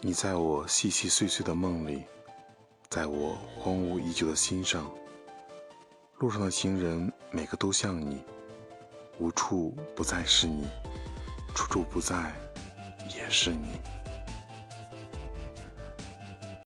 你在我细细碎碎的梦里在我荒芜已久的心上路上的行人每个都像你无处不在是你处处不在也是你。